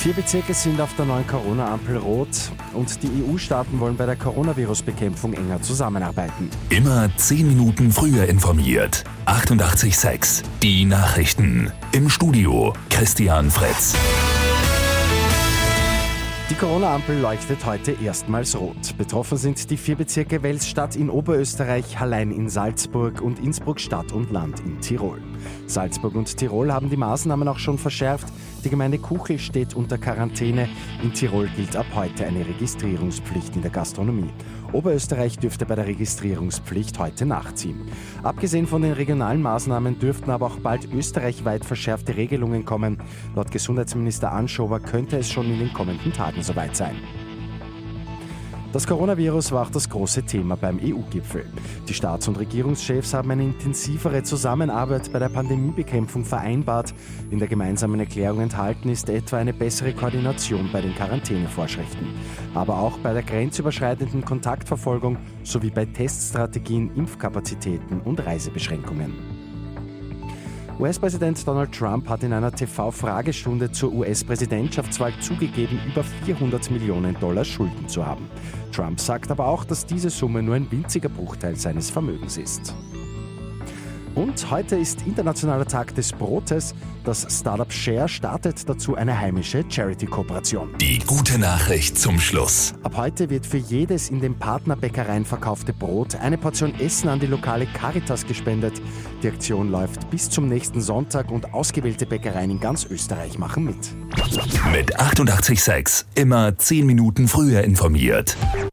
Vier Bezirke sind auf der neuen Corona-Ampel rot und die EU-Staaten wollen bei der Coronavirus-Bekämpfung enger zusammenarbeiten. Immer zehn Minuten früher informiert. 88.6 Die Nachrichten. Im Studio Christian Fritz. Die Corona-Ampel leuchtet heute erstmals rot. Betroffen sind die vier Bezirke Welsstadt in Oberösterreich, Hallein in Salzburg und Innsbruck Stadt und Land in Tirol. Salzburg und Tirol haben die Maßnahmen auch schon verschärft. Die Gemeinde Kuchel steht unter Quarantäne. In Tirol gilt ab heute eine Registrierungspflicht in der Gastronomie. Oberösterreich dürfte bei der Registrierungspflicht heute nachziehen. Abgesehen von den regionalen Maßnahmen dürften aber auch bald österreichweit verschärfte Regelungen kommen. Laut Gesundheitsminister Anschober könnte es schon in den kommenden Tagen soweit sein. Das Coronavirus war auch das große Thema beim EU-Gipfel. Die Staats- und Regierungschefs haben eine intensivere Zusammenarbeit bei der Pandemiebekämpfung vereinbart. In der gemeinsamen Erklärung enthalten ist etwa eine bessere Koordination bei den Quarantänevorschriften, aber auch bei der grenzüberschreitenden Kontaktverfolgung sowie bei Teststrategien, Impfkapazitäten und Reisebeschränkungen. US-Präsident Donald Trump hat in einer TV-Fragestunde zur US-Präsidentschaftswahl zugegeben, über 400 Millionen Dollar Schulden zu haben. Trump sagt aber auch, dass diese Summe nur ein winziger Bruchteil seines Vermögens ist. Und heute ist Internationaler Tag des Brotes. Das Startup Share startet dazu eine heimische Charity-Kooperation. Die gute Nachricht zum Schluss. Ab heute wird für jedes in den Partnerbäckereien verkaufte Brot eine Portion Essen an die lokale Caritas gespendet. Die Aktion läuft bis zum nächsten Sonntag und ausgewählte Bäckereien in ganz Österreich machen mit. Mit 886 immer 10 Minuten früher informiert.